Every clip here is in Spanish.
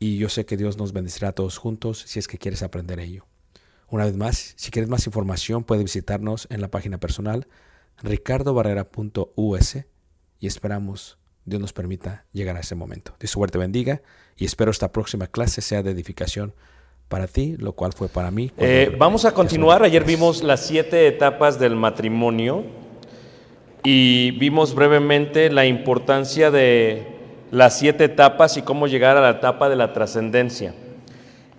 y yo sé que Dios nos bendecirá a todos juntos si es que quieres aprender ello. Una vez más, si quieres más información, puedes visitarnos en la página personal ricardobarrera.us y esperamos Dios nos permita llegar a ese momento. Dios suerte bendiga y espero esta próxima clase sea de edificación para ti, lo cual fue para mí. Eh, vamos a continuar. Ayer vimos las siete etapas del matrimonio y vimos brevemente la importancia de las siete etapas y cómo llegar a la etapa de la trascendencia.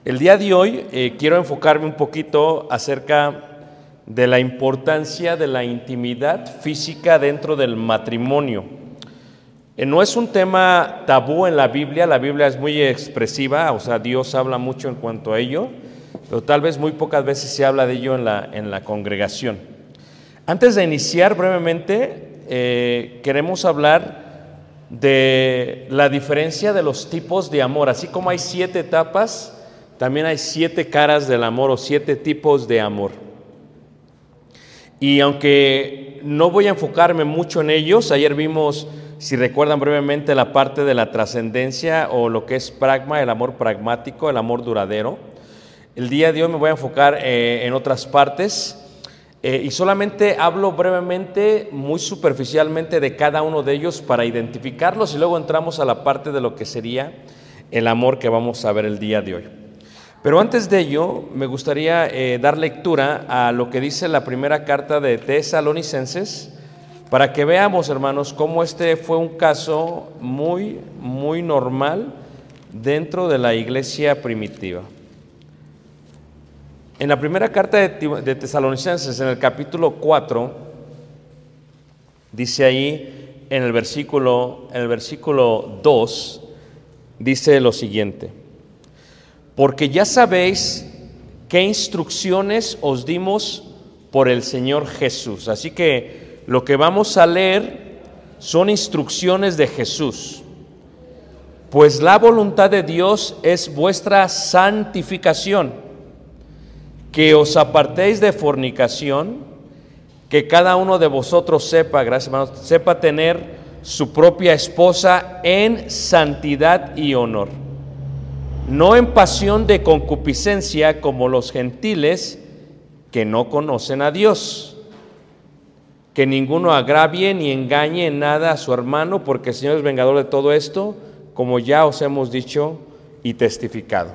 El día de hoy eh, quiero enfocarme un poquito acerca de la importancia de la intimidad física dentro del matrimonio. Eh, No es un tema tabú en la Biblia, la Biblia es muy expresiva, o sea, Dios habla mucho en cuanto a ello, pero tal vez muy pocas veces se habla de ello en la, en la congregación. Antes de iniciar brevemente, eh, queremos hablar de la diferencia de los tipos de amor. Así como hay siete etapas, también hay siete caras del amor o siete tipos de amor. Y aunque no voy a enfocarme mucho en ellos, ayer vimos, si recuerdan brevemente, la parte de la trascendencia o lo que es pragma, el amor pragmático, el amor duradero. El día de hoy me voy a enfocar eh, en otras partes eh, y solamente hablo brevemente, muy superficialmente de cada uno de ellos para identificarlos y luego entramos a la parte de lo que sería el amor que vamos a ver el día de hoy. Pero antes de ello, me gustaría eh, dar lectura a lo que dice la primera carta de Tesalonicenses, para que veamos, hermanos, cómo este fue un caso muy, muy normal dentro de la iglesia primitiva. En la primera carta de, Tesalonicenses, en el capítulo 4, dice ahí en el versículo, en el versículo 2, dice lo siguiente, porque ya sabéis qué instrucciones os dimos por el Señor Jesús. Así que lo que vamos a leer son instrucciones de Jesús. Pues la voluntad de Dios es vuestra santificación, que os apartéis de fornicación, que cada uno de vosotros sepa, gracias hermanos, sepa tener su propia esposa en santidad y honor, no en pasión de concupiscencia como los gentiles que no conocen a Dios. Que ninguno agravie ni engañe en nada a su hermano, porque el Señor es vengador de todo esto, como ya os hemos dicho y testificado.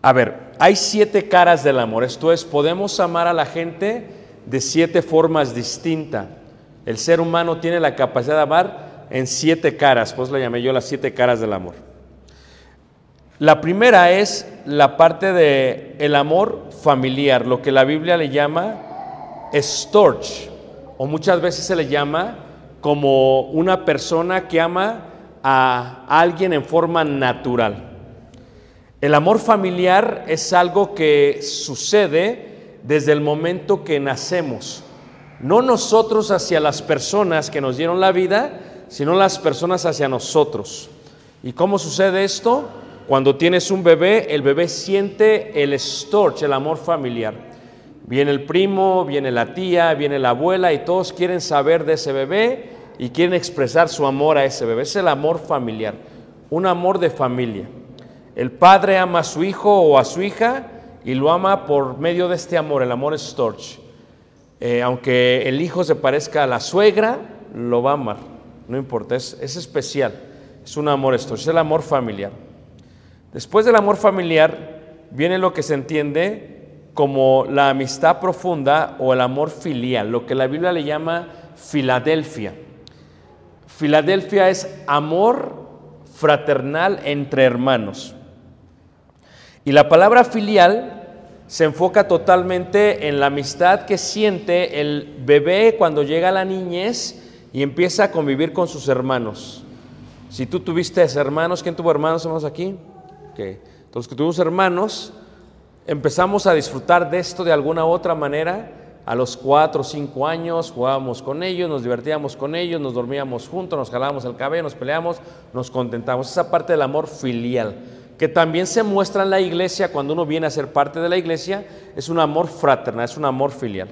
A ver, hay siete caras del amor. Esto es, podemos amar a la gente de siete formas distintas. El ser humano tiene la capacidad de amar en siete caras, pues le llamé yo las siete caras del amor. La primera es la parte de el amor familiar, lo que la Biblia le llama storch, o muchas veces se le llama como una persona que ama a alguien en forma natural. El amor familiar es algo que sucede desde el momento que nacemos. No nosotros hacia las personas que nos dieron la vida, sino las personas hacia nosotros. ¿Y cómo sucede esto? Cuando tienes un bebé, el bebé siente el storch, el amor familiar. Viene el primo, viene la tía, viene la abuela y todos quieren saber de ese bebé y quieren expresar su amor a ese bebé. Es el amor familiar, un amor de familia. El padre ama a su hijo o a su hija y lo ama por medio de este amor, el amor storch. Eh, aunque el hijo se parezca a la suegra, lo va a amar, no importa, es, es especial, es un amor storch, es el amor familiar. Después del amor familiar viene lo que se entiende como la amistad profunda o el amor filial, lo que la Biblia le llama Filadelfia. Filadelfia es amor fraternal entre hermanos. Y la palabra filial se enfoca totalmente en la amistad que siente el bebé cuando llega a la niñez y empieza a convivir con sus hermanos. Si tú tuviste hermanos, ¿quién tuvo hermanos? ¿Somos aquí? Okay. Entonces, que tuvimos hermanos, empezamos a disfrutar de esto de alguna otra manera. A los cuatro o cinco años jugábamos con ellos, nos divertíamos con ellos, nos dormíamos juntos, nos jalábamos el cabello, nos peleamos, nos contentamos. Esa parte del amor filial, que también se muestra en la iglesia cuando uno viene a ser parte de la iglesia, es un amor fraternal, es un amor filial.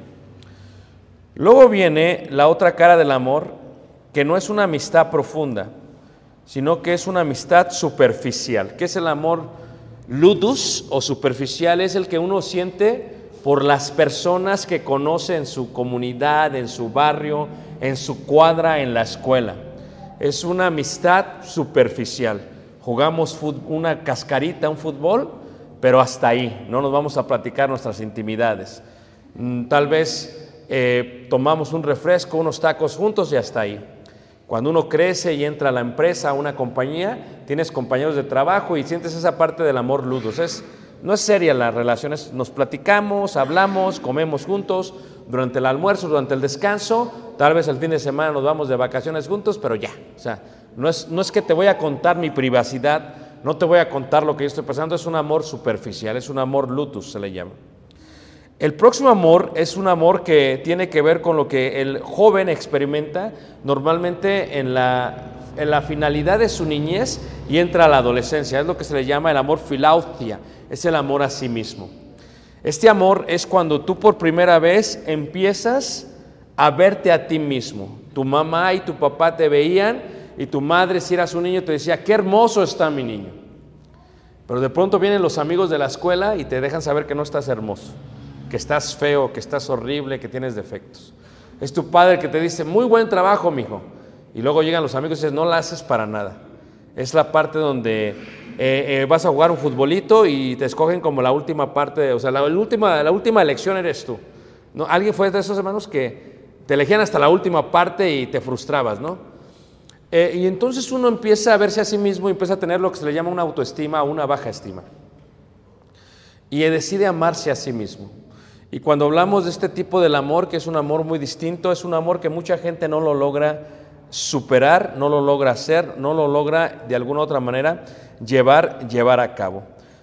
Luego viene la otra cara del amor, que no es una amistad profunda, sino que es una amistad superficial. ¿Qué es el amor ludus o superficial? Es el que uno siente por las personas que conoce en su comunidad, en su barrio, en su cuadra, en la escuela. Es una amistad superficial. Jugamos una cascarita, un fútbol, pero hasta ahí. No nos vamos a platicar nuestras intimidades. Mm, tal vez eh, tomamos un refresco, unos tacos juntos y hasta ahí. Cuando uno crece y entra a la empresa, a una compañía, tienes compañeros de trabajo y sientes esa parte del amor ludos. Es, no es seria las relaciones, nos platicamos, hablamos, comemos juntos, durante el almuerzo, durante el descanso, tal vez el fin de semana nos vamos de vacaciones juntos, pero ya, o sea, no es, no es que te voy a contar mi privacidad, no te voy a contar lo que yo estoy pasando, es un amor superficial, es un amor lutus, se le llama. El próximo amor es un amor que tiene que ver con lo que el joven experimenta normalmente en la, en la finalidad de su niñez y entra a la adolescencia. Es lo que se le llama el amor filautia, es el amor a sí mismo. Este amor es cuando tú por primera vez empiezas a verte a ti mismo. Tu mamá y tu papá te veían y tu madre, si eras un niño, te decía, qué hermoso está mi niño. Pero de pronto vienen los amigos de la escuela y te dejan saber que no estás hermoso que estás feo, que estás horrible, que tienes defectos. Es tu padre que te dice, muy buen trabajo, mijo. Y luego llegan los amigos y dices, no la haces para nada. Es la parte donde eh, eh, vas a jugar un futbolito y te escogen como la última parte, o sea, la, última, la última elección eres tú. ¿no? ¿Alguien fue de esos hermanos que te elegían hasta la última parte y te frustrabas, ¿no? Eh, y entonces uno empieza a verse a sí mismo y empieza a tener lo que se le llama una autoestima o una baja estima. Y decide amarse a sí mismo. Y cuando hablamos de este tipo del amor, que es un amor muy distinto, es un amor que mucha gente no lo logra superar, no lo logra hacer, no lo logra de alguna otra manera llevar, llevar a cabo.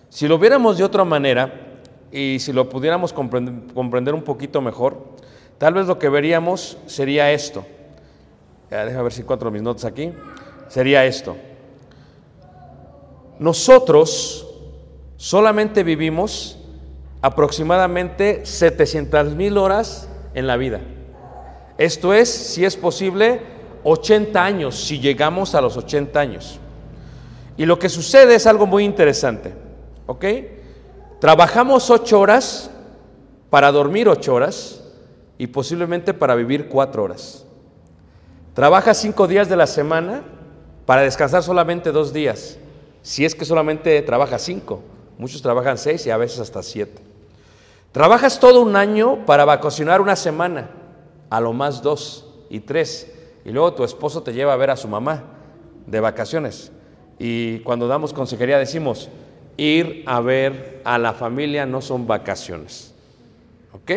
Si lo viéramos de otra manera y si lo pudiéramos comprender, comprender un poquito mejor, tal vez lo que veríamos sería esto. Déjame ver si encuentro mis notas aquí. Sería esto. Nosotros solamente vivimos aproximadamente 700 mil horas en la vida. Esto es, si es posible, 80 años, si llegamos a los 80 años. Y lo que sucede es algo muy interesante, ¿ok? Trabajamos 8 horas para dormir 8 horas y posiblemente para vivir 4 horas. Trabajas 5 días de la semana para descansar solamente 2 días, si es que solamente trabajas 5. Muchos trabajan 6 y a veces hasta 7. Trabajas todo un año para vacacionar una semana, a lo más 2 y 3 y luego tu esposo te lleva a ver a su mamá de vacaciones. Y cuando damos consejería decimos, ir a ver a la familia no son vacaciones. ¿Ok?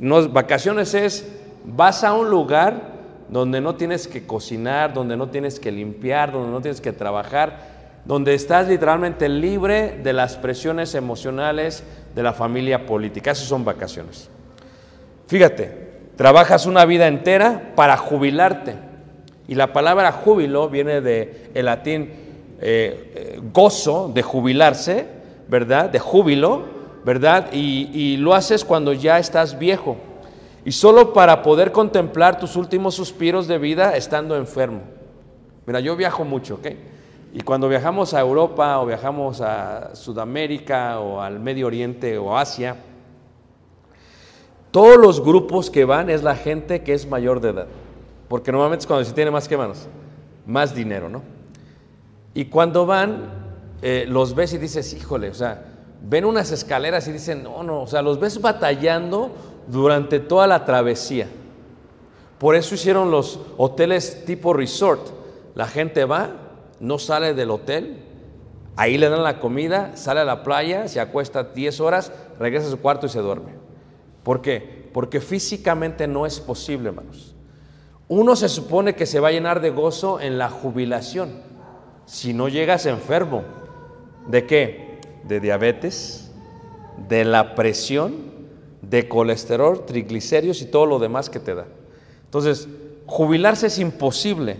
No, vacaciones es, vas a un lugar donde no tienes que cocinar, donde no tienes que limpiar, donde no tienes que trabajar, donde estás literalmente libre de las presiones emocionales de la familia política. Esas son vacaciones. Fíjate, Trabajas una vida entera para jubilarte. Y la palabra júbilo viene del el latín eh, eh, gozo, de jubilarse, ¿verdad? De júbilo, ¿verdad? Y lo haces cuando ya estás viejo. Y solo para poder contemplar tus últimos suspiros de vida estando enfermo. Mira, yo viajo mucho, ¿ok? Y cuando viajamos a Europa o viajamos a Sudamérica o al Medio Oriente o Asia, todos los grupos que van es la gente que es mayor de edad, porque normalmente es cuando se tiene más que manos, más dinero, ¿no? Y cuando van, eh, los ves y dices, híjole, o sea, ven unas escaleras y dicen, no, no, o sea, los ves batallando durante toda la travesía. Por eso hicieron los hoteles tipo resort. La gente va, no sale del hotel, ahí le dan la comida, sale a la playa, se acuesta 10 horas, regresa a su cuarto y se duerme. ¿Por qué? Porque físicamente no es posible, hermanos. Uno se supone que se va a llenar de gozo en la jubilación. Si no llegas enfermo, ¿de qué? De diabetes, de la presión, de colesterol, triglicéridos y todo lo demás que te da. Entonces, jubilarse es imposible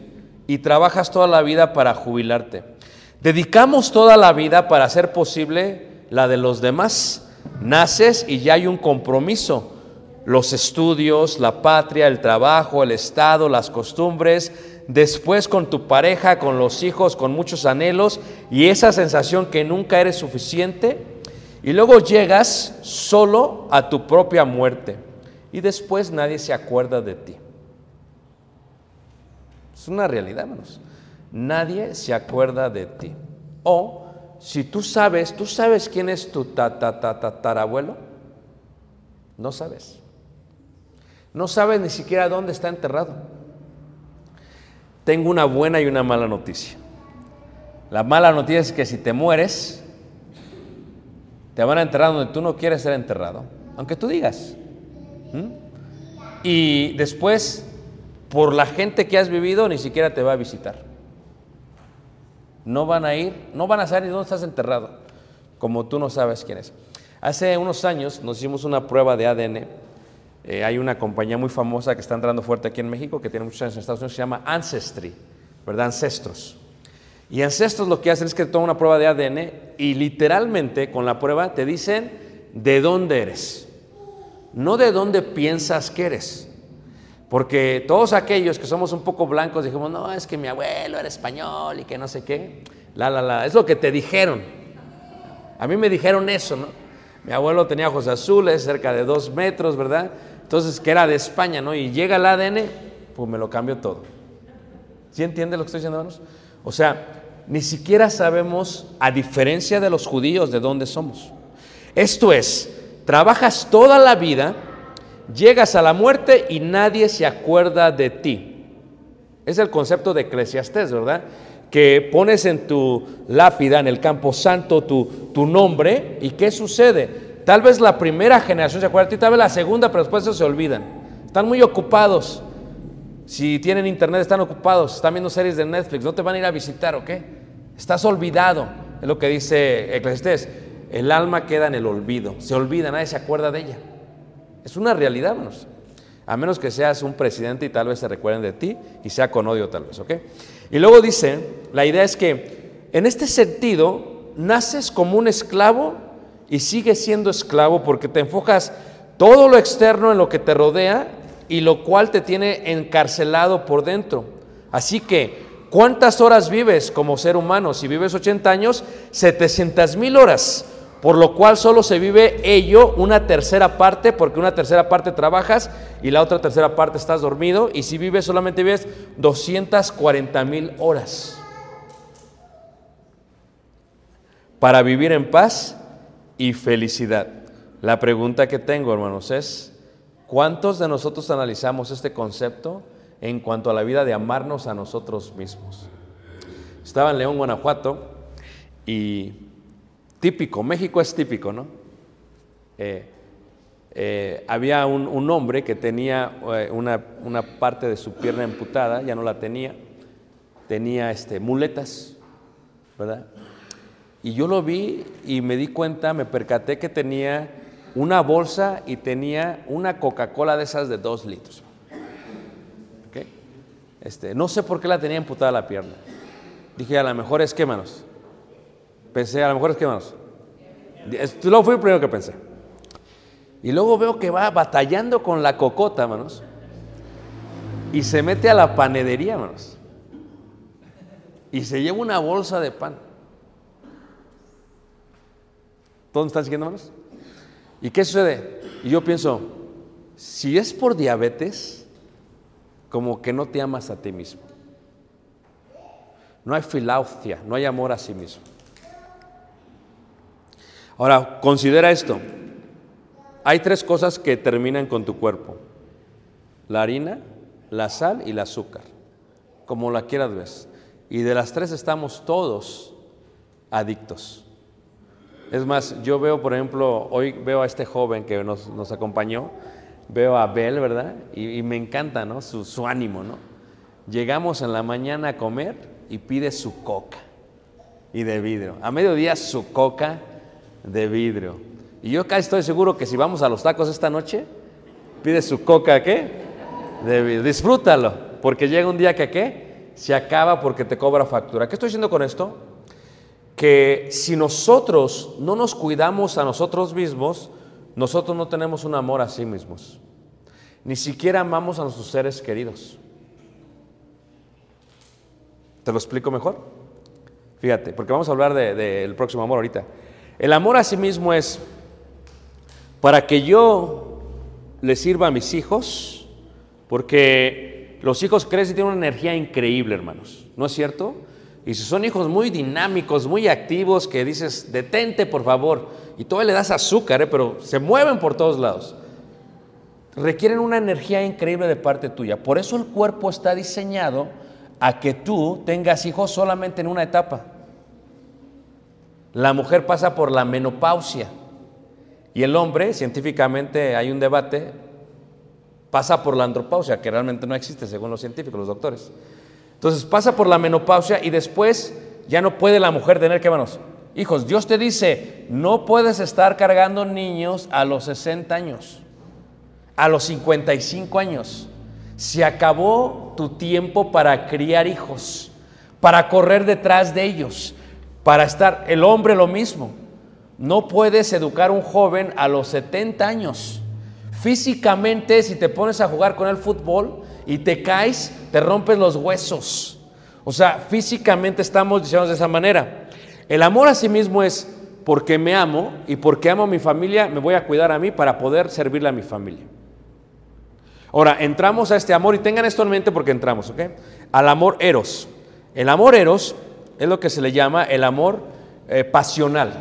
y trabajas toda la vida para jubilarte. Dedicamos toda la vida para hacer posible la de los demás Naces y ya hay un compromiso. Los estudios, la patria, el trabajo, el Estado, las costumbres, después con tu pareja, con los hijos, con muchos anhelos y esa sensación que nunca eres suficiente. Y luego llegas solo a tu propia muerte y después nadie se acuerda de ti. Es una realidad, hermanos. Nadie se acuerda de ti. O si tú sabes, ¿tú sabes quién es tu tatarabuelo? No sabes. No sabes ni siquiera dónde está enterrado. Tengo una buena y una mala noticia. La mala noticia es que si te mueres, te van a enterrar donde tú no quieres ser enterrado, aunque tú digas. Y después, por la gente que has vivido, ni siquiera te va a visitar no van a ir, no van a saber ni dónde estás enterrado, como tú no sabes quién es. Hace unos años nos hicimos una prueba de ADN. Eh, hay una compañía muy famosa que está entrando fuerte aquí en México, que tiene muchos años en Estados Unidos, se llama Ancestry, ¿verdad? Ancestros. Y Ancestros lo que hacen es que toman una prueba de ADN y literalmente con la prueba te dicen de dónde eres, no de dónde piensas que eres. Porque todos aquellos que somos un poco blancos dijimos, no, es que mi abuelo era español y que no sé qué. La, la, la. Es lo que te dijeron. A mí me dijeron eso, ¿no? Mi abuelo tenía ojos azules, cerca de dos metros, ¿verdad? Entonces, que era de España, ¿no? Y llega el ADN, pues me lo cambio todo. ¿Sí entiende lo que estoy diciendo, hermanos? O sea, ni siquiera sabemos, a diferencia de los judíos, de dónde somos. Esto es, trabajas toda la vida, llegas a la muerte y nadie se acuerda de ti. Es el concepto de Eclesiastés, ¿verdad? Que pones en tu lápida, en el campo santo, tu, tu nombre, y ¿qué sucede? Tal vez la primera generación se acuerda de ti, tal vez la segunda, pero después se olvidan. Están muy ocupados. Si tienen internet, están ocupados, están viendo series de Netflix, no te van a ir a visitar, ¿ok? Estás olvidado, es lo que dice Eclesiastés. El alma queda en el olvido, se olvida, nadie se acuerda de ella. Es una realidad, hermanos. A menos que seas un presidente y tal vez se recuerden de ti y sea con odio tal vez, ¿ok? Y luego dice, la idea es que en este sentido, naces como un esclavo y sigues siendo esclavo porque te enfocas todo lo externo en lo que te rodea y lo cual te tiene encarcelado por dentro. Así que, ¿cuántas horas vives como ser humano? Si vives 80 años, 700 mil horas, por lo cual solo se vive ello una tercera parte, porque una tercera parte trabajas y la otra tercera parte estás dormido, y si vives solamente vives 240 mil horas. Para vivir en paz y felicidad. La pregunta que tengo, hermanos, es, ¿cuántos de nosotros analizamos este concepto en cuanto a la vida de amarnos a nosotros mismos? Estaba en León, Guanajuato, y típico, México es típico, ¿no? Eh, eh, había un, hombre que tenía eh, una, una, parte de su pierna amputada, ya no la tenía, tenía este, muletas, ¿verdad? Y yo lo vi y me di cuenta, me percaté que tenía una bolsa y tenía una Coca-Cola de esas de dos litros. Este, no sé por qué la tenía amputada la pierna. Dije, a lo mejor es que manos. Pensé, a lo mejor es que manos. Luego fue el primero que pensé. Y luego veo que va batallando con la cocota, manos. Y se mete a la panadería, manos. Y se lleva una bolsa de pan. ¿Todos están siguiendo, manos? ¿Y qué sucede? Y yo pienso, si es por diabetes, como que no te amas a ti mismo. No hay filaucia, no hay amor a sí mismo. Ahora, considera esto. Hay tres cosas que terminan con tu cuerpo. La harina, la sal y el azúcar. Como la quieras ves. Y de las tres estamos todos adictos. Es más, yo veo, por ejemplo, hoy veo a este joven que nos, nos acompañó, veo a Abel, ¿verdad? Y, me encanta, ¿no? Su, su, ánimo, ¿no? Llegamos en la mañana a comer y pide su coca y de vidrio. A mediodía su coca de vidrio. Y yo casi estoy seguro que si vamos a los tacos esta noche, pide su coca, ¿qué? De vidrio. Disfrútalo, porque llega un día que, ¿qué? Se acaba porque te cobra factura. ¿Qué estoy diciendo con esto? que si nosotros no nos cuidamos a nosotros mismos, nosotros no tenemos un amor a sí mismos. Ni siquiera amamos a nuestros seres queridos. ¿Te lo explico mejor? Fíjate, porque vamos a hablar del de, de próximo amor ahorita. El amor a sí mismo es para que yo le sirva a mis hijos, porque los hijos crecen y tienen una energía increíble, hermanos. ¿No es cierto? Y si son hijos muy dinámicos, muy activos, que dices, detente por favor, y todavía le das azúcar, ¿eh? pero se mueven por todos lados, requieren una energía increíble de parte tuya. Por eso el cuerpo está diseñado a que tú tengas hijos solamente en una etapa. La mujer pasa por la menopausia y el hombre, científicamente hay un debate, pasa por la andropausia, que realmente no existe según los científicos, los doctores. Entonces pasa por la menopausia y después ya no puede la mujer tener que manos. Hijos, Dios te dice, no puedes estar cargando niños a los 60 años, a los 55 años. Se acabó tu tiempo para criar hijos, para correr detrás de ellos, para estar, el hombre lo mismo. No puedes educar a un joven a los 70 años. Físicamente, si te pones a jugar con el fútbol, y te caes, te rompes los huesos. O sea, físicamente estamos diseñados de esa manera. El amor a sí mismo es porque me amo y porque amo a mi familia, me voy a cuidar a mí para poder servirle a mi familia. Ahora, entramos a este amor y tengan esto en mente porque entramos, ¿ok? Al amor eros. El amor eros es lo que se le llama el amor eh, pasional.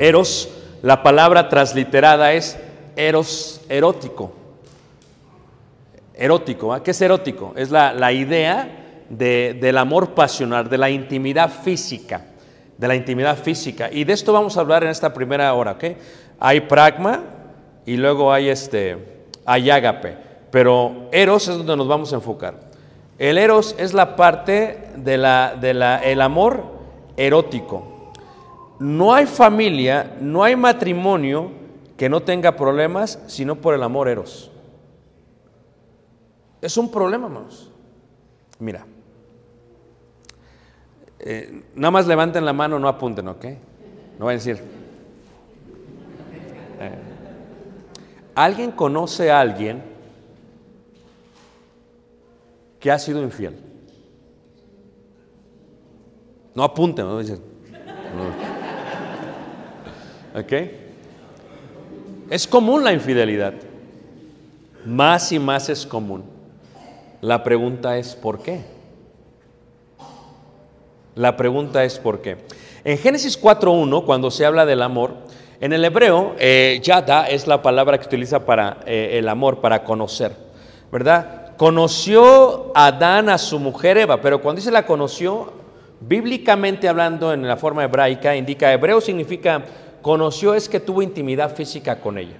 Eros, la palabra transliterada es eros erótico. Erótico, ¿ah? ¿qué es erótico? Es la, la idea de- del amor pasional, de la intimidad física, de la intimidad física. Y de esto vamos a hablar en esta primera hora, ¿ok? Hay pragma y luego hay este, hay ágape, pero eros es donde nos vamos a enfocar. El eros es la parte de la, de la, el amor erótico. No hay familia, no hay matrimonio que no tenga problemas sino por el amor eros. Es un problema, hermanos. Mira, eh, nada más levanten la mano, no apunten, ¿ok? No voy a decir. Eh, ¿Alguien conoce a alguien que ha sido infiel? No apunten, no dicen. ¿Ok? Es común la infidelidad. Más y más es común. La pregunta es ¿por qué? La pregunta es ¿por qué? En Génesis 4.1, cuando se habla del amor, en el hebreo, eh, yada es la palabra que utiliza para eh, el amor, para conocer, ¿verdad? Conoció Adán a su mujer Eva, pero cuando dice la conoció, bíblicamente hablando en la forma hebraica, indica, hebreo significa conoció es que tuvo intimidad física con ella.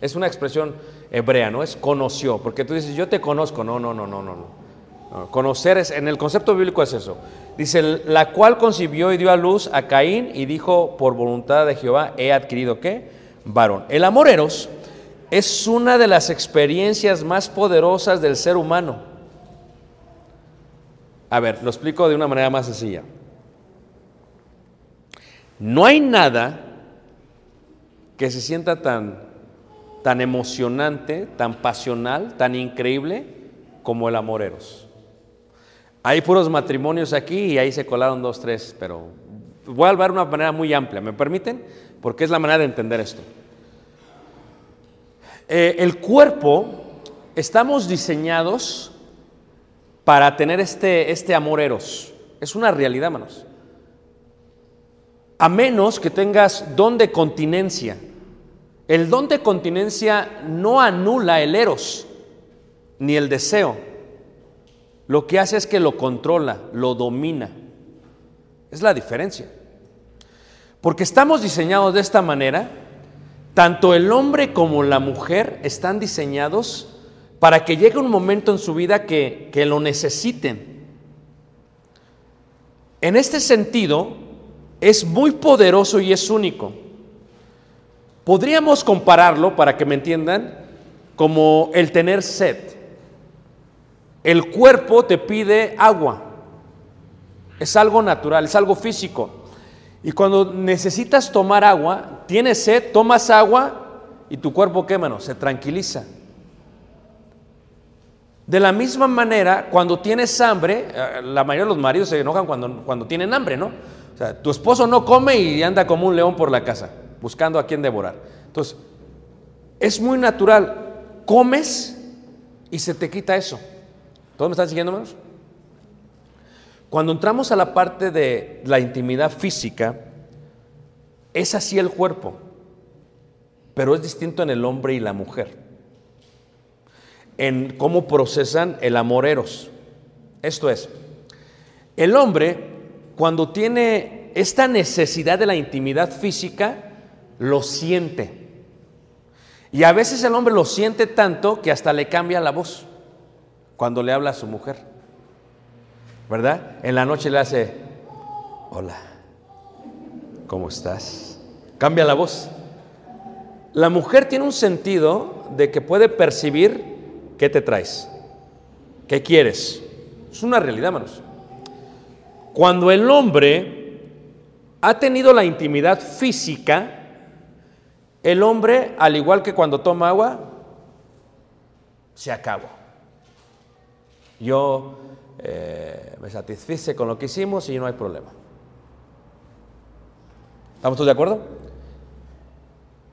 Es una expresión hebrea, ¿no? Es conoció, porque tú dices, yo te conozco, no, no, no, no, no. no. No, Conocer es, en el concepto bíblico es eso. Dice, la cual concibió y dio a luz a Caín y dijo, por voluntad de Jehová, he adquirido qué? Varón. El amor eros es una de las experiencias más poderosas del ser humano. A ver, lo explico de una manera más sencilla. No hay nada que se sienta tan, tan emocionante, tan pasional, tan increíble como el amor eros. Hay puros matrimonios aquí y ahí se colaron dos, tres, pero voy a hablar de una manera muy amplia, ¿me permiten? Porque es la manera de entender esto. Eh, el cuerpo, estamos diseñados para tener este, este amor eros. Es una realidad, manos. A menos que tengas don de continencia. El don de continencia no anula el eros, ni el deseo. Lo que hace es que lo controla, lo domina. Es la diferencia. Porque estamos diseñados de esta manera, tanto el hombre como la mujer están diseñados para que llegue un momento en su vida que, que lo necesiten. En este sentido, es muy poderoso y es único. Podríamos compararlo, para que me entiendan, como el tener sed. El cuerpo te pide agua. Es algo natural, es algo físico. Y cuando necesitas tomar agua, tienes sed, tomas agua y tu cuerpo, ¿qué mano? Se tranquiliza. De la misma manera, cuando tienes hambre, eh, la mayoría de los maridos se enojan cuando, cuando tienen hambre, ¿no? O sea, tu esposo no come y anda como un león por la casa, buscando a quién devorar. Entonces, es muy natural. Comes y se te quita eso. ¿Todos me están siguiendo, hermanos? Cuando entramos a la parte de la intimidad física, es así el cuerpo, pero es distinto en el hombre y la mujer. En cómo procesan el amor eros. Esto es, el hombre, cuando tiene esta necesidad de la intimidad física, lo siente. Y a veces el hombre lo siente tanto que hasta le cambia la voz cuando le habla a su mujer. ¿Verdad? En la noche le hace, hola, ¿cómo estás? Cambia la voz. La mujer tiene un sentido de que puede percibir qué te traes, qué quieres. Es una realidad, hermanos. Cuando el hombre ha tenido la intimidad física, el hombre, al igual que cuando toma agua, se acabó. Yo eh, me satisfice con lo que hicimos y no hay problema. ¿Estamos todos de acuerdo?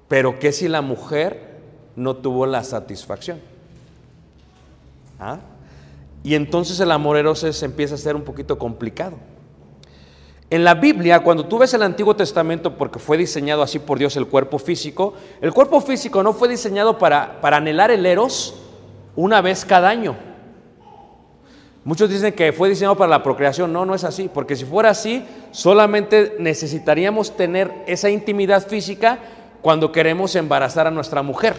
Pero ¿qué si la mujer no tuvo la satisfacción? ¿Ah? Y entonces el amor se empieza a ser un poquito complicado. En la Biblia, cuando tú ves el Antiguo Testamento, porque fue diseñado así por Dios el cuerpo físico, el cuerpo físico no fue diseñado para, para anhelar el eros una vez cada año. Muchos dicen que fue diseñado para la procreación. No, no es así, porque si fuera así, solamente necesitaríamos tener esa intimidad física cuando queremos embarazar a nuestra mujer.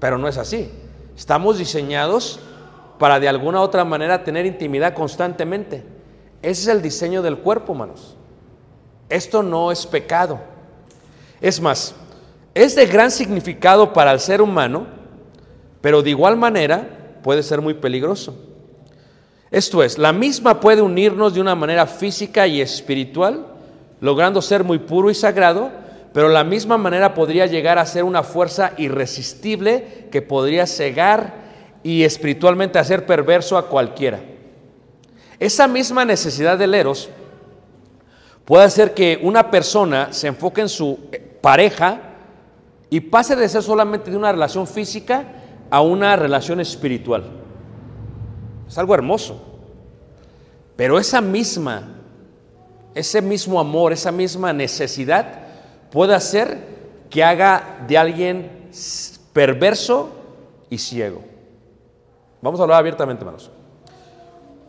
Pero no es así. Estamos diseñados para de alguna otra manera tener intimidad constantemente. Ese es el diseño del cuerpo, hermanos. Esto no es pecado. Es más, es de gran significado para el ser humano, pero de igual manera puede ser muy peligroso. Esto es, la misma puede unirnos de una manera física y espiritual, logrando ser muy puro y sagrado, pero la misma manera podría llegar a ser una fuerza irresistible que podría cegar y espiritualmente hacer perverso a cualquiera. Esa misma necesidad del eros puede hacer que una persona se enfoque en su pareja y pase de ser solamente de una relación física a una relación espiritual. Es algo hermoso. Pero esa misma, ese mismo amor, esa misma necesidad puede hacer que haga de alguien perverso y ciego. Vamos a hablar abiertamente, hermanos.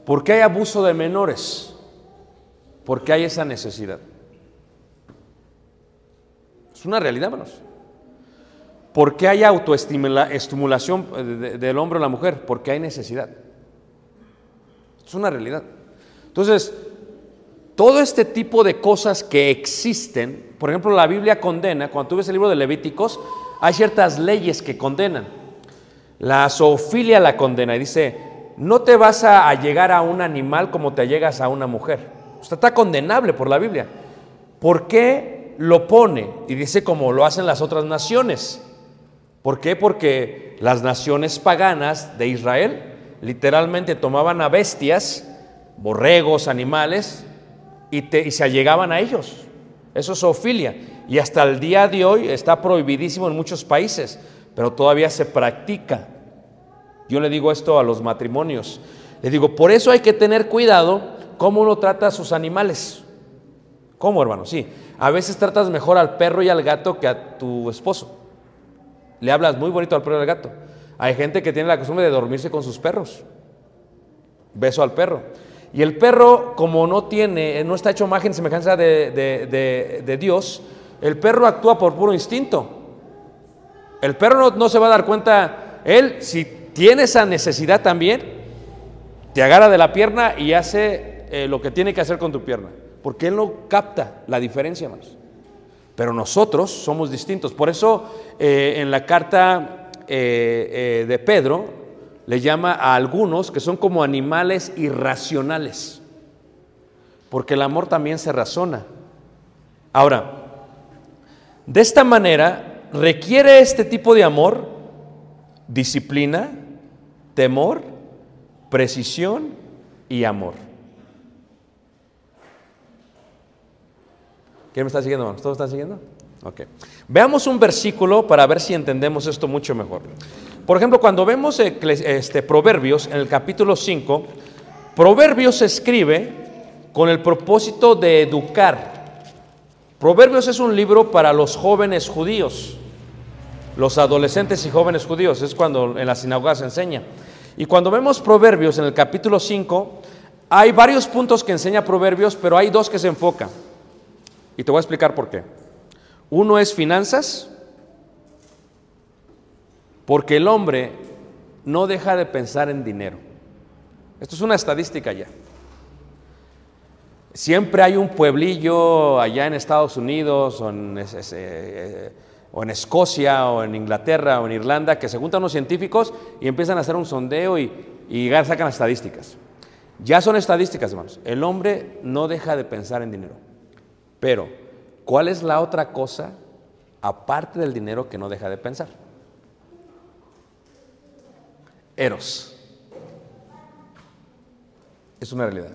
¿Por qué hay abuso de menores? ¿Por qué hay esa necesidad? Es una realidad, hermanos. ¿Por qué hay autoestimulación del hombre o la mujer? Porque hay necesidad. Es una realidad. Entonces, todo este tipo de cosas que existen, por ejemplo, la Biblia condena, cuando tú ves el libro de Levíticos, hay ciertas leyes que condenan. La zoofilia la condena y dice, no te vas a llegar a un animal como te llegas a una mujer. Usted está condenable por la Biblia. ¿Por qué lo pone? Y dice como lo hacen las otras naciones. ¿Por qué? Porque las naciones paganas de Israel literalmente tomaban a bestias, borregos, animales, y, se allegaban a ellos. Eso es zoofilia. Y hasta el día de hoy está prohibidísimo en muchos países, pero todavía se practica. Yo le digo esto a los matrimonios. Le digo, por eso hay que tener cuidado cómo uno trata a sus animales. ¿Cómo, hermano? Sí. A veces tratas mejor al perro y al gato que a tu esposo. Le hablas muy bonito al perro y al gato. Hay gente que tiene la costumbre de dormirse con sus perros. Beso al perro. Y el perro, como no tiene, no está hecho imagen semejanza de, de, de, Dios, el perro actúa por puro instinto. El perro no, no, se va a dar cuenta, él si tiene esa necesidad también, te agarra de la pierna y hace eh, lo que tiene que hacer con tu pierna. Porque él no capta la diferencia, hermanos. Pero nosotros somos distintos. Por eso eh, en la carta eh, de Pedro, le llama a algunos que son como animales irracionales, porque el amor también se razona. Ahora, de esta manera requiere este tipo de amor disciplina, temor, precisión y amor. ¿Quién me está siguiendo? ¿Todos están siguiendo? Ok. Veamos un versículo para ver si entendemos esto mucho mejor. Por ejemplo, cuando vemos este, Proverbios en el capítulo 5, Proverbios se escribe con el propósito de educar. Proverbios es un libro para los jóvenes judíos, los adolescentes y jóvenes judíos, es cuando en la sinagoga se enseña. Y cuando vemos Proverbios en el capítulo 5, hay varios puntos que enseña Proverbios, pero hay dos que se enfocan. Y te voy a explicar por qué. Uno es finanzas porque el hombre no deja de pensar en dinero. Esto es una estadística ya. Siempre hay un pueblillo allá en Estados Unidos o en, eh, o en, Escocia o en Inglaterra o en Irlanda que se juntan los científicos y empiezan a hacer un sondeo y, y sacan estadísticas. Ya son estadísticas, hermanos. El hombre no deja de pensar en dinero. Pero, ¿cuál es la otra cosa aparte del dinero que no deja de pensar? Eros. Es una realidad.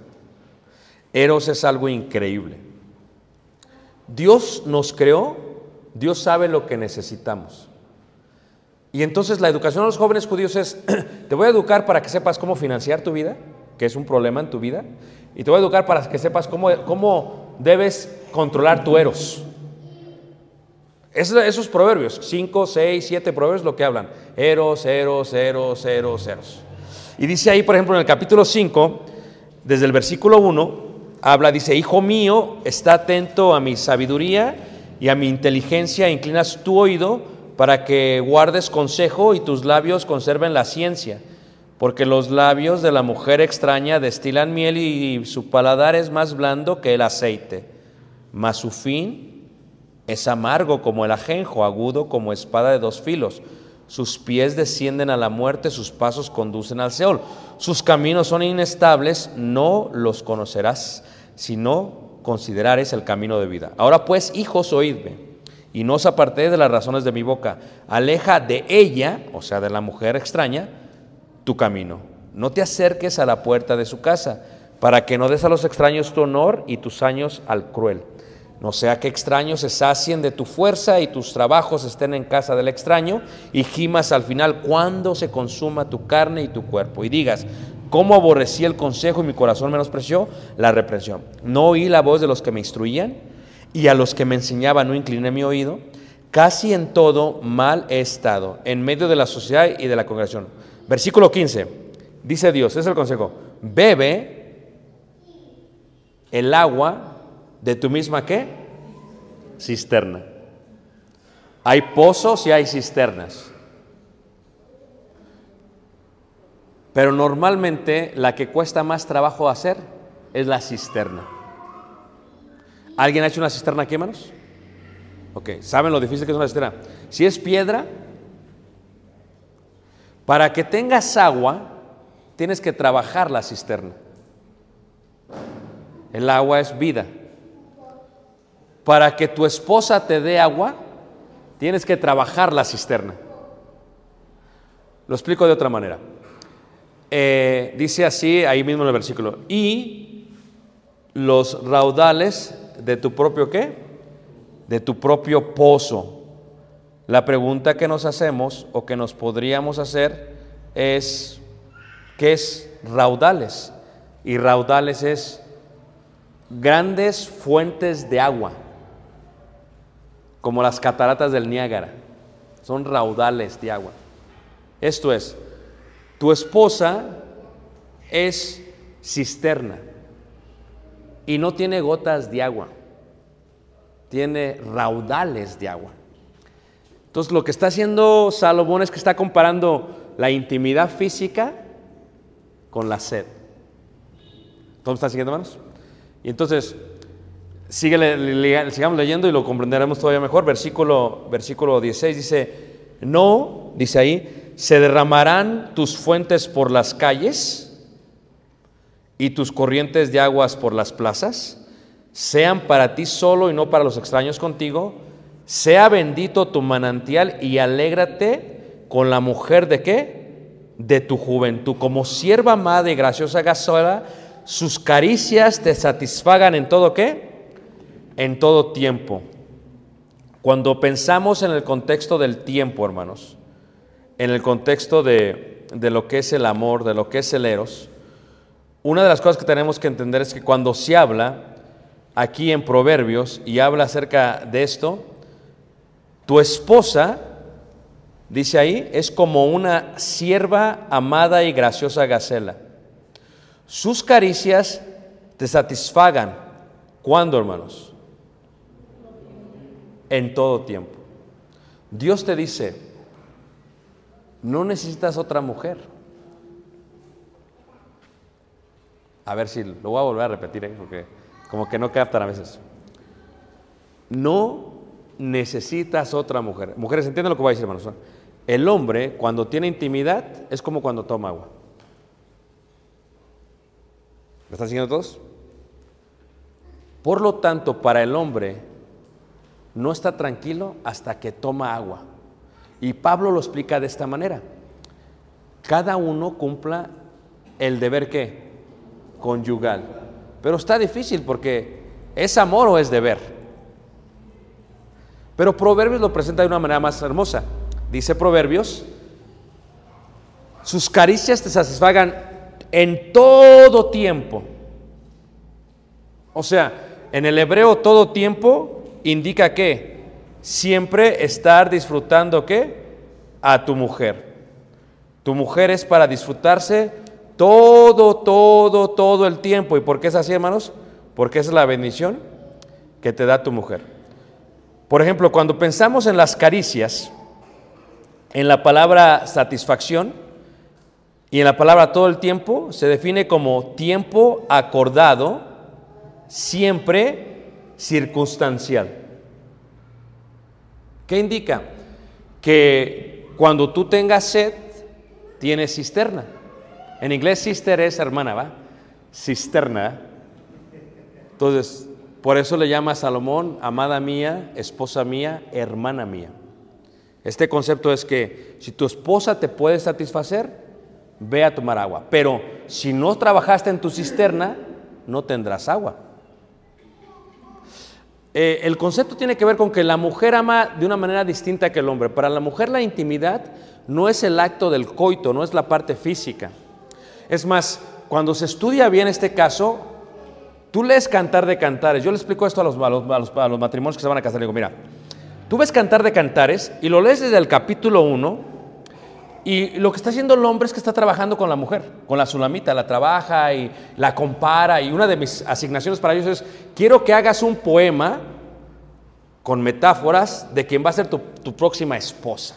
Eros es algo increíble. Dios nos creó, Dios sabe lo que necesitamos. Y entonces la educación a los jóvenes judíos es, te voy a educar para que sepas cómo financiar tu vida, que es un problema en tu vida, Y te voy a educar para que sepas cómo, cómo debes controlar tu eros. Esos, esos proverbios, 5, 6, 7 proverbios, lo que hablan. Eros, eros, eros, eros, eros. Y dice ahí, por ejemplo, en el capítulo 5, desde el versículo 1, habla, dice, Hijo mío, está atento a mi sabiduría y a mi inteligencia, inclinas tu oído para que guardes consejo y tus labios conserven la ciencia. Porque los labios de la mujer extraña destilan miel y su paladar es más blando que el aceite. Mas su fin es amargo como el ajenjo, agudo como espada de dos filos. Sus pies descienden a la muerte, sus pasos conducen al Seol. Sus caminos son inestables, no los conocerás, sino considerares el camino de vida. Ahora pues, hijos, oídme, y no os apartéis de las razones de mi boca. Aleja de ella, o sea, de la mujer extraña, tu camino. No te acerques a la puerta de su casa, para que no des a los extraños tu honor y tus años al cruel. No sea que extraños se sacien de tu fuerza y tus trabajos estén en casa del extraño y gimas al final cuando se consuma tu carne y tu cuerpo. Y digas, ¿cómo aborrecí el consejo y mi corazón menospreció la reprensión? No oí la voz de los que me instruían y a los que me enseñaban no incliné mi oído. Casi en todo mal he estado, en medio de la sociedad y de la congregación. Versículo 15, dice Dios, es el consejo, bebe el agua de tu misma qué? Cisterna. Hay pozos y hay cisternas. Pero normalmente la que cuesta más trabajo hacer es la cisterna. ¿Alguien ha hecho una cisterna aquí, hermanos? Ok, ¿saben lo difícil que es una cisterna? Si es piedra, para que tengas agua, tienes que trabajar la cisterna. El agua es vida. Para que tu esposa te dé agua, tienes que trabajar la cisterna. Lo explico de otra manera. Eh, dice así, ahí mismo en el versículo, y los raudales de tu propio qué? De tu propio pozo. La pregunta que nos hacemos o que nos podríamos hacer es, ¿qué es raudales? Y raudales es grandes fuentes de agua como las cataratas del Niágara. Son raudales de agua. Esto es, tu esposa es cisterna y no tiene gotas de agua, tiene raudales de agua. Entonces lo que está haciendo Salomón es que está comparando la intimidad física con la sed. ¿Cómo están siguiendo, hermanos? Y entonces, sigamos leyendo y lo comprenderemos todavía mejor. Versículo, versículo 16 dice, no, dice ahí, se derramarán tus fuentes por las calles y tus corrientes de aguas por las plazas, sean para ti solo y no para los extraños contigo. Sea bendito tu manantial y alégrate con la mujer de qué? De tu juventud. Como sierva amada y graciosa gasola, sus caricias te satisfagan en todo qué? en todo tiempo. Cuando pensamos en el contexto del tiempo, hermanos, en el contexto de, lo que es el amor, de lo que es el eros, una de las cosas que tenemos que entender es que cuando se habla aquí en Proverbios y habla acerca de esto, tu esposa, dice ahí, es como una sierva amada y graciosa gacela. Sus caricias te satisfagan. ¿Cuándo, hermanos? en todo tiempo. Dios te dice, no necesitas otra mujer. A ver si lo voy a volver a repetir, ¿eh? porque como que no captan a veces. No necesitas otra mujer. Mujeres, entienden lo que voy a decir, hermanos. El hombre, cuando tiene intimidad, es como cuando toma agua. ¿Me están siguiendo todos? Por lo tanto, para el hombre, no está tranquilo hasta que toma agua. Y Pablo lo explica de esta manera. Cada uno cumpla el deber que conyugal. Pero está difícil porque es amor o es deber. Pero Proverbios lo presenta de una manera más hermosa. Dice Proverbios, sus caricias te satisfagan en todo tiempo. O sea, en el hebreo todo tiempo indica que siempre estar disfrutando qué? A tu mujer. Tu mujer es para disfrutarse todo, todo, todo el tiempo. ¿Y por qué es así, hermanos? Porque es la bendición que te da tu mujer. Por ejemplo, cuando pensamos en las caricias, en la palabra satisfacción y en la palabra todo el tiempo, se define como tiempo acordado, siempre circunstancial. ¿Qué indica? Que cuando tú tengas sed, tienes cisterna. En inglés sister es hermana, ¿va? Cisterna. Entonces, por eso le llama a Salomón, amada mía, esposa mía, hermana mía. Este concepto es que si tu esposa te puede satisfacer, ve a tomar agua. Pero si no trabajaste en tu cisterna, no tendrás agua. Eh, el concepto tiene que ver con que la mujer ama de una manera distinta que el hombre. Para la mujer la intimidad no es el acto del coito, no es la parte física. Es más, cuando se estudia bien este caso, tú lees Cantar de Cantares. Yo le explico esto a los, a los- a los- matrimonios que se van a casar. Le digo, mira, tú ves Cantar de Cantares y lo lees desde el capítulo 1 y lo que está haciendo el hombre es que está trabajando con la mujer, con la sulamita, la trabaja y la compara. Y una de mis asignaciones para ellos es, quiero que hagas un poema con metáforas de quien va a ser tu, próxima esposa,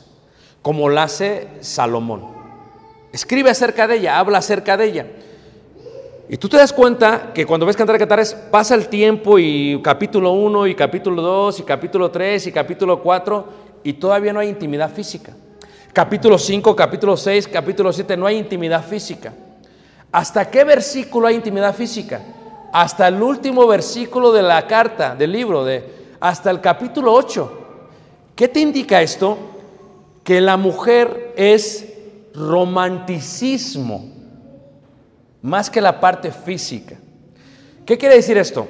como la hace Salomón. Escribe acerca de ella, habla acerca de ella. Y tú te das cuenta que cuando ves Cantar de Cantares pasa el tiempo y capítulo 1 y capítulo 2 y capítulo 3 y capítulo 4 y todavía no hay intimidad física. Capítulo 5, capítulo 6, capítulo 7 no hay intimidad física. ¿Hasta qué versículo hay intimidad física? Hasta el último versículo de la carta, del libro, de, hasta el capítulo 8. ¿Qué te indica esto? Que la mujer es romanticismo más que la parte física. ¿Qué quiere decir esto?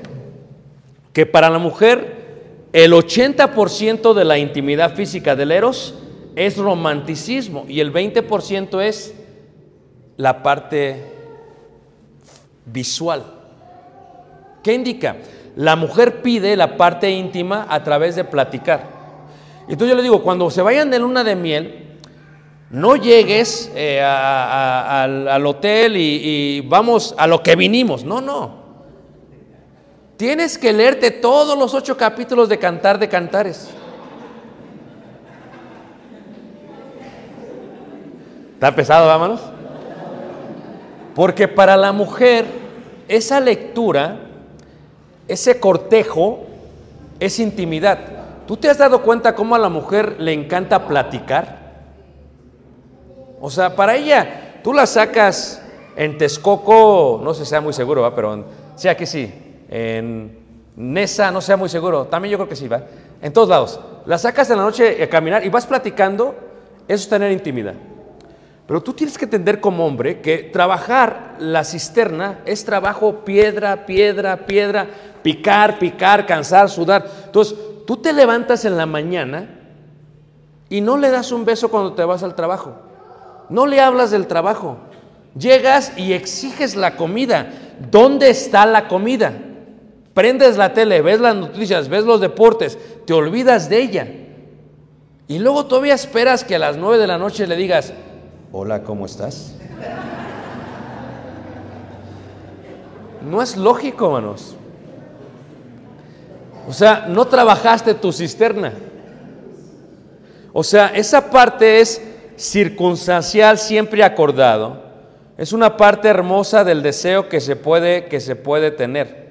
Que para la mujer el 80% de la intimidad física del eros es romanticismo y el 20% es la parte visual. ¿Qué indica? La mujer pide la parte íntima a través de platicar. Entonces yo le digo, cuando se vayan de luna de miel, no llegues eh, al, hotel y vamos a lo que vinimos. No, no. Tienes que leerte todos los ocho capítulos de Cantar de Cantares. ¿Está pesado, vámonos? Porque para la mujer esa lectura, ese cortejo, es intimidad. ¿Tú te has dado cuenta cómo a la mujer le encanta platicar? O sea, para ella, tú la sacas en Texcoco, no sé sea muy seguro, ¿va? pero en- sí, aquí sí. En Nesa, no sea muy seguro, también yo creo que sí, ¿va? En todos lados. La sacas en la noche a caminar y vas platicando, eso es tener intimidad. Pero tú tienes que entender como hombre que trabajar la cisterna es trabajo piedra, piedra, piedra, picar, picar, cansar, sudar. Entonces, tú te levantas en la mañana y no le das un beso cuando te vas al trabajo. No le hablas del trabajo. Llegas y exiges la comida. ¿Dónde está la comida? Prendes la tele, ves las noticias, ves los deportes, te olvidas de ella. Y luego todavía esperas que a las nueve de la noche le digas, hola, ¿cómo estás? No es lógico, manos. O sea, no trabajaste tu cisterna. O sea, esa parte es circunstancial, siempre acordado. Es una parte hermosa del deseo que se puede, que se puede tener.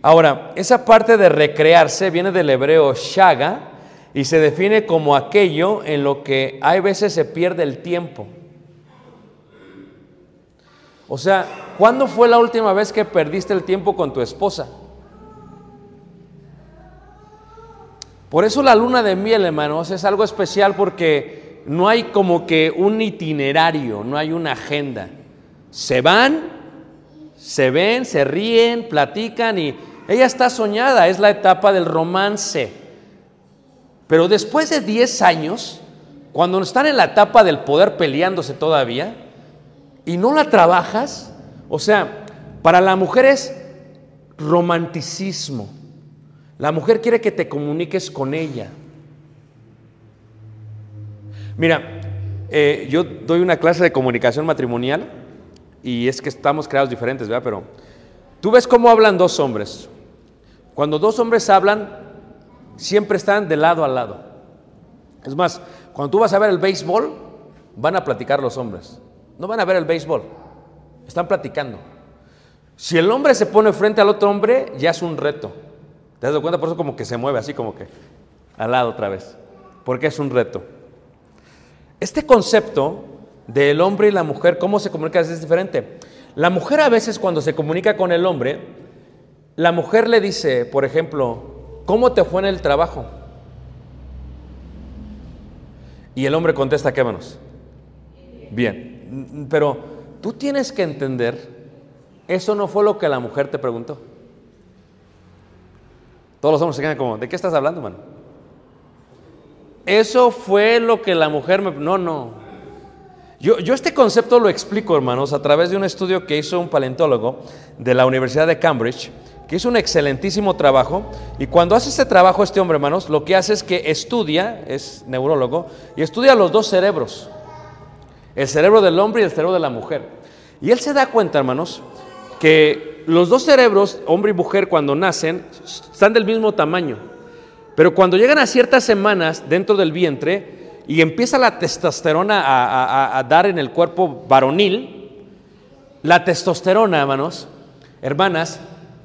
Ahora, esa parte de recrearse viene del hebreo shaga y se define como aquello en lo que hay veces se pierde el tiempo. O sea, ¿cuándo fue la última vez que perdiste el tiempo con tu esposa? Por eso la luna de miel, hermanos, es algo especial porque no hay como que un itinerario, no hay una agenda. Se van, se ven, se ríen, platican y ella está soñada, es la etapa del romance. Pero después de 10 años, cuando están en la etapa del poder peleándose todavía y no la trabajas, o sea, para la mujer es romanticismo. La mujer quiere que te comuniques con ella. Mira, eh, yo doy una clase de comunicación matrimonial y es que estamos creados diferentes, ¿verdad? Pero tú ves cómo hablan dos hombres. Cuando dos hombres hablan, siempre están de lado a lado. Es más, cuando tú vas a ver el béisbol, van a platicar los hombres. No van a ver el béisbol, están platicando. Si el hombre se pone frente al otro hombre, ya es un reto. ¿Te das cuenta? Por eso como que se mueve así como que al lado otra vez. Porque es un reto. Este concepto del hombre y la mujer, cómo se comunica es diferente. La mujer a veces cuando se comunica con el hombre, la mujer le dice, por ejemplo, ¿cómo te fue en el trabajo? Y el hombre contesta, ¿qué menos? Bien, pero tú tienes que entender, eso no fue lo que la mujer te preguntó. Todos los hombres se quedan como, ¿de qué estás hablando, mano? Eso fue lo que la mujer me... No, no. Yo, yo este concepto lo explico, hermanos, a través de un estudio que hizo un paleontólogo de la Universidad de Cambridge, que hizo un excelentísimo trabajo. Y cuando hace este trabajo este hombre, hermanos, lo que hace es que estudia, es neurólogo, y estudia los dos cerebros. El cerebro del hombre y el cerebro de la mujer. Y él se da cuenta, hermanos, que los dos cerebros, hombre y mujer, cuando nacen, están del mismo tamaño. Pero cuando llegan a ciertas semanas dentro del vientre y empieza la testosterona a, a- a dar en el cuerpo varonil, la testosterona, hermanos, hermanas,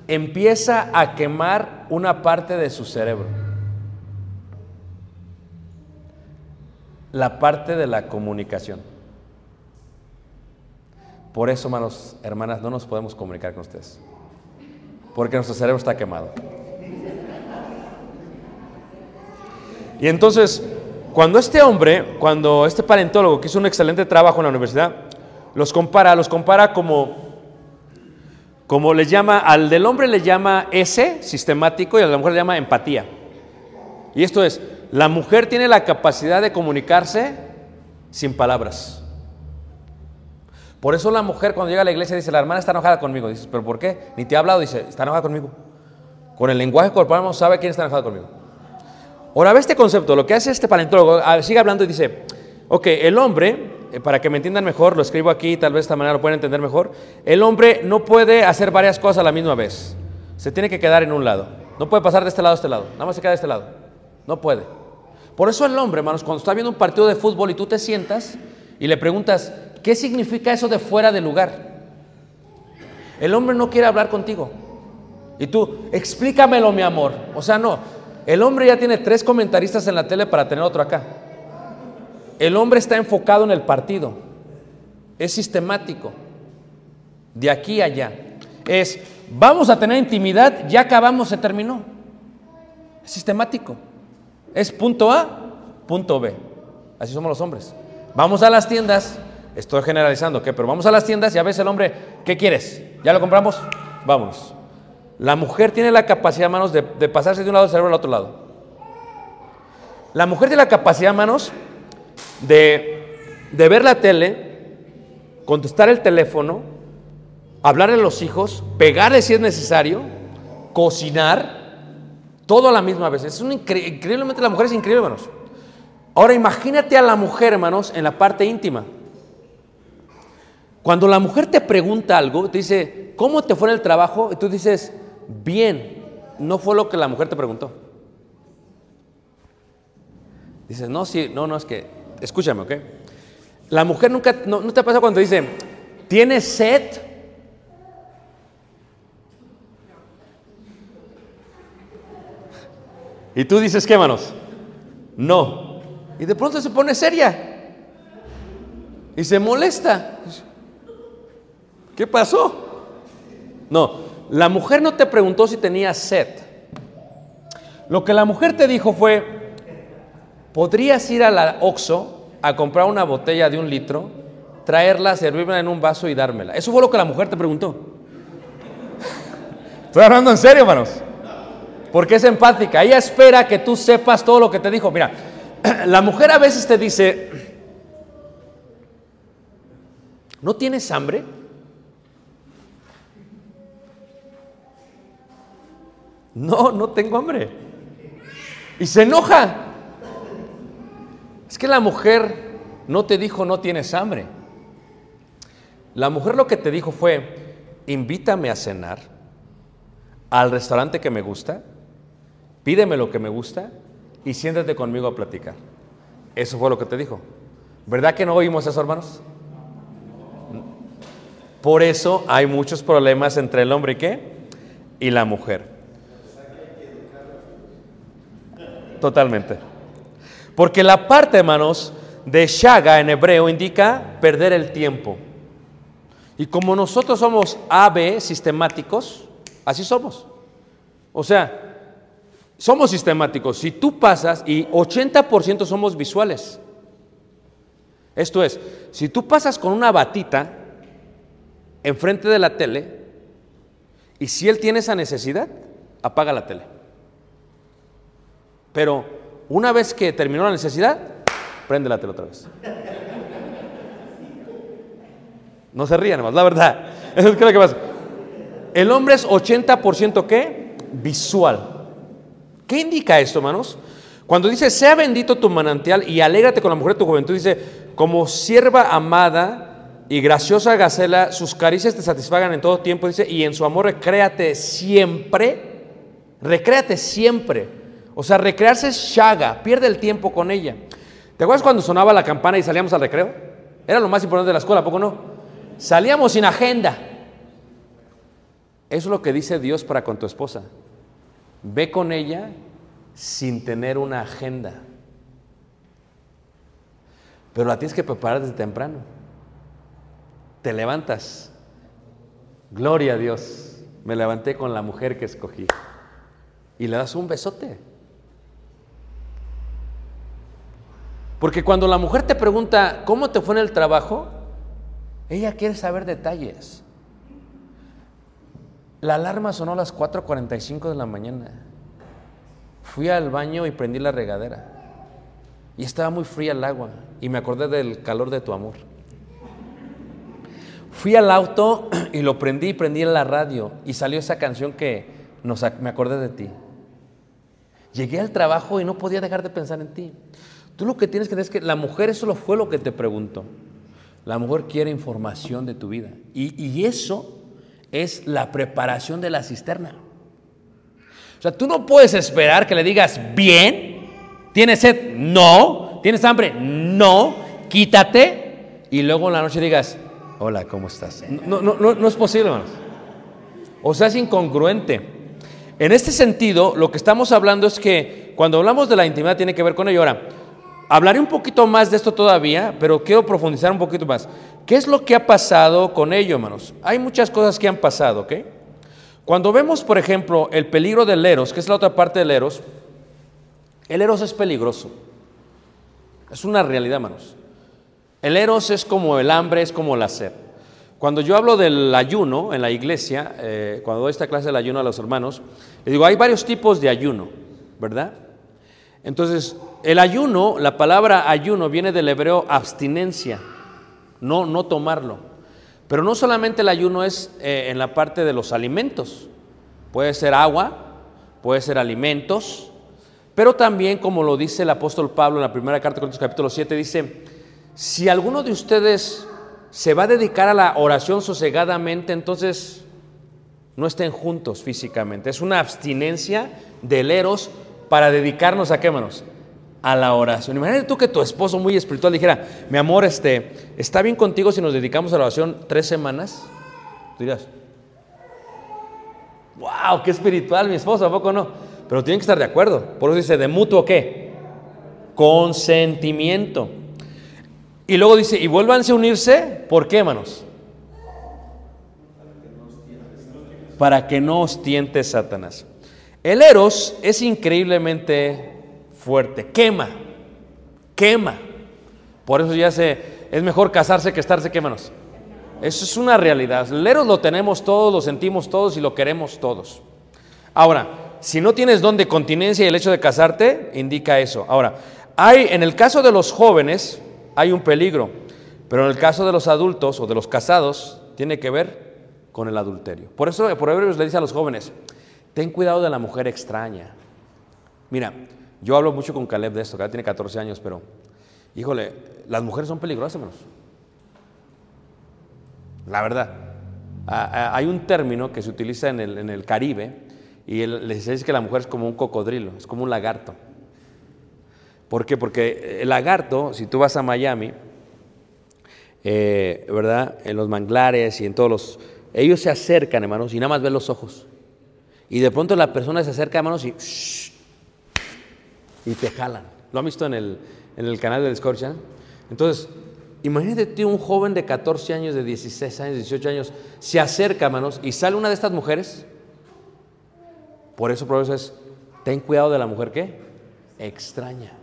empieza a quemar una parte de su cerebro. La parte de la comunicación. Por eso, hermanos, hermanas, no nos podemos comunicar con ustedes. Porque nuestro cerebro está quemado. Y entonces, cuando este hombre, cuando este paleontólogo que hizo un excelente trabajo en la universidad, los compara, los compara como, como les llama, al del hombre le llama S, sistemático, y a la mujer le llama empatía. Y esto es, la mujer tiene la capacidad de comunicarse sin palabras. Por eso la mujer cuando llega a la iglesia dice, la hermana está enojada conmigo. Dices, ¿pero por qué? Ni te ha hablado, dice, está enojada conmigo. Con el lenguaje corporal uno sabe quién está enojado conmigo. Ahora ve este concepto, lo que hace este paleontólogo, ah, sigue hablando y dice, ok, el hombre, para que me entiendan mejor, lo escribo aquí, tal vez de esta manera lo pueden entender mejor, el hombre no puede hacer varias cosas a la misma vez, se tiene que quedar en un lado, no puede pasar de este lado a este lado, nada más se queda de este lado, no puede. Por eso el hombre, hermanos, cuando está viendo un partido de fútbol y tú te sientas y le preguntas, ¿qué significa eso de fuera de lugar? El hombre no quiere hablar contigo. Y tú, explícamelo, mi amor. O sea, no. El hombre ya tiene tres comentaristas en la tele para tener otro acá. El hombre está enfocado en el partido. Es sistemático. De aquí a allá. Es, vamos a tener intimidad, ya acabamos, se terminó. Es sistemático. Es punto A, punto B. Así somos los hombres. Vamos a las tiendas. Estoy generalizando, ¿qué? Pero vamos a las tiendas y a veces el hombre, ¿qué quieres? ¿Ya lo compramos? Vámonos. La mujer tiene la capacidad, hermanos, de, de pasarse de un lado del cerebro al otro lado. La mujer tiene la capacidad, hermanos, de, de ver la tele, contestar el teléfono, hablarle a los hijos, pegarle si es necesario, cocinar, todo a la misma vez. Es un incre- increíblemente, la mujer es increíble, hermanos. Ahora imagínate a la mujer, hermanos, en la parte íntima. Cuando la mujer te pregunta algo, te dice, ¿cómo te fue en el trabajo? Y tú dices, bien, no fue lo que la mujer te preguntó. Dices, no, sí, no, no, es que, escúchame, ¿ok? La mujer nunca, no, ¿no te pasa cuando dice, ¿tienes sed? Y tú dices, ¿qué, manos? No. Y de pronto se pone seria. Y se molesta. ¿Qué pasó? No, la mujer no te preguntó si tenías sed. Lo que la mujer te dijo fue, podrías ir a la Oxxo a comprar una botella de un litro, traerla, servirla en un vaso y dármela. Eso fue lo que la mujer te preguntó. Estoy hablando en serio, hermanos. Porque es empática. Ella espera que tú sepas todo lo que te dijo. Mira, la mujer a veces te dice, ¿no tienes hambre? No, no tengo hambre. Y se enoja. Es que la mujer no te dijo no tienes hambre. La mujer lo que te dijo fue, invítame a cenar al restaurante que me gusta, pídeme lo que me gusta y siéntate conmigo a platicar. Eso fue lo que te dijo. ¿Verdad que no oímos eso, hermanos? Por eso hay muchos problemas entre el hombre y qué? Y la mujer. Totalmente. Porque la parte, hermanos, de shaga en hebreo indica perder el tiempo. Y como nosotros somos AB sistemáticos, así somos. O sea, somos sistemáticos. Si tú pasas, y 80% somos visuales. Esto es, si tú pasas con una batita enfrente de la tele, y si él tiene esa necesidad, apaga la tele. Pero una vez que terminó la necesidad, prende la tele otra vez. No se rían más, la verdad. Eso es lo que pasa. El hombre es 80% qué? Visual. ¿Qué indica esto, hermanos? Cuando dice, sea bendito tu manantial y alégrate con la mujer de tu juventud, dice, como sierva amada y graciosa gacela, sus caricias te satisfagan en todo tiempo, dice, y en su amor recréate siempre, recréate siempre. O sea, recrearse es shaga, pierde el tiempo con ella. ¿Te acuerdas cuando sonaba la campana y salíamos al recreo? Era lo más importante de la escuela, ¿a poco no? Salíamos sin agenda. Eso es lo que dice Dios para con tu esposa. Ve con ella sin tener una agenda. Pero la tienes que preparar desde temprano. Te levantas. Gloria a Dios. Me levanté con la mujer que escogí. Y le das un besote. Porque cuando la mujer te pregunta, ¿cómo te fue en el trabajo? Ella quiere saber detalles. La alarma sonó a las 4.45 de la mañana. Fui al baño y prendí la regadera. Y estaba muy fría el agua. Y me acordé del calor de tu amor. Fui al auto y lo prendí y prendí en la radio. Y salió esa canción que nos, me acordé de ti. Llegué al trabajo y no podía dejar de pensar en ti. Tú lo que tienes que entender es que la mujer eso lo fue lo que te preguntó. La mujer quiere información de tu vida. Y, y eso es la preparación de la cisterna. O sea, tú no puedes esperar que le digas, bien, ¿tienes sed? No. ¿Tienes hambre? No. Quítate. Y luego en la noche digas, hola, ¿cómo estás? No, no, no, no es posible, hermanos. O sea, es incongruente. En este sentido, lo que estamos hablando es que cuando hablamos de la intimidad tiene que ver con ello. Ahora, hablaré un poquito más de esto todavía, pero quiero profundizar un poquito más. ¿Qué es lo que ha pasado con ello, hermanos? Hay muchas cosas que han pasado, ¿ok? Cuando vemos, por ejemplo, el peligro del eros, que es la otra parte del eros, el eros es peligroso. Es una realidad, hermanos. El eros es como el hambre, es como la sed. Cuando yo hablo del ayuno en la iglesia, eh, cuando doy esta clase del ayuno a los hermanos, les digo, hay varios tipos de ayuno, ¿verdad? Entonces, el ayuno, la palabra ayuno viene del hebreo abstinencia, no, no tomarlo. Pero no solamente el ayuno es eh, en la parte de los alimentos, puede ser agua, puede ser alimentos, pero también, como lo dice el apóstol Pablo en la primera carta de Corintios capítulo 7, dice, si alguno de ustedes se va a dedicar a la oración sosegadamente, entonces no estén juntos físicamente. Es una abstinencia del eros para dedicarnos a qué, manos? A la oración. Imagínate tú que tu esposo muy espiritual dijera, mi amor, este, ¿está bien contigo si nos dedicamos a la oración tres semanas? Tú dirás, wow, qué espiritual mi esposo, ¿a poco no? Pero tienen que estar de acuerdo. Por eso dice, de mutuo qué? Consentimiento. Y luego dice, y vuélvanse a unirse, ¿por qué, hermanos? Para que no os tiente Satanás. El eros es increíblemente fuerte, quema, quema. Por eso ya se, es mejor casarse que estarse, ¿qué, hermanos? Eso es una realidad. El eros lo tenemos todos, lo sentimos todos y lo queremos todos. Ahora, si no tienes don de continencia y el hecho de casarte, indica eso. Ahora, hay, en el caso de los jóvenes, hay un peligro, pero en el caso de los adultos o de los casados, tiene que ver con el adulterio. Por eso, por Hebreos le dice a los jóvenes, ten cuidado de la mujer extraña. Mira, yo hablo mucho con Caleb de esto, Caleb tiene 14 años, pero, híjole, las mujeres son peligrosas, hermanos. La verdad. Hay un término que se utiliza en el, en el Caribe y el- les dice que la mujer es como un cocodrilo, es como un lagarto. ¿Por qué? Porque el lagarto, si tú vas a Miami, eh, ¿verdad? En los manglares y en todos los... Ellos se acercan, hermanos, y nada más ven los ojos. Y de pronto la persona se acerca, hermanos, y... shh, y te jalan. ¿Lo han visto en el, en el canal de Discovery Channel? Entonces, imagínate tú, un joven de 14 años, de 16 años, 18 años, se acerca, hermanos, y sale una de estas mujeres. Por eso, por es, ten cuidado de la mujer que extraña.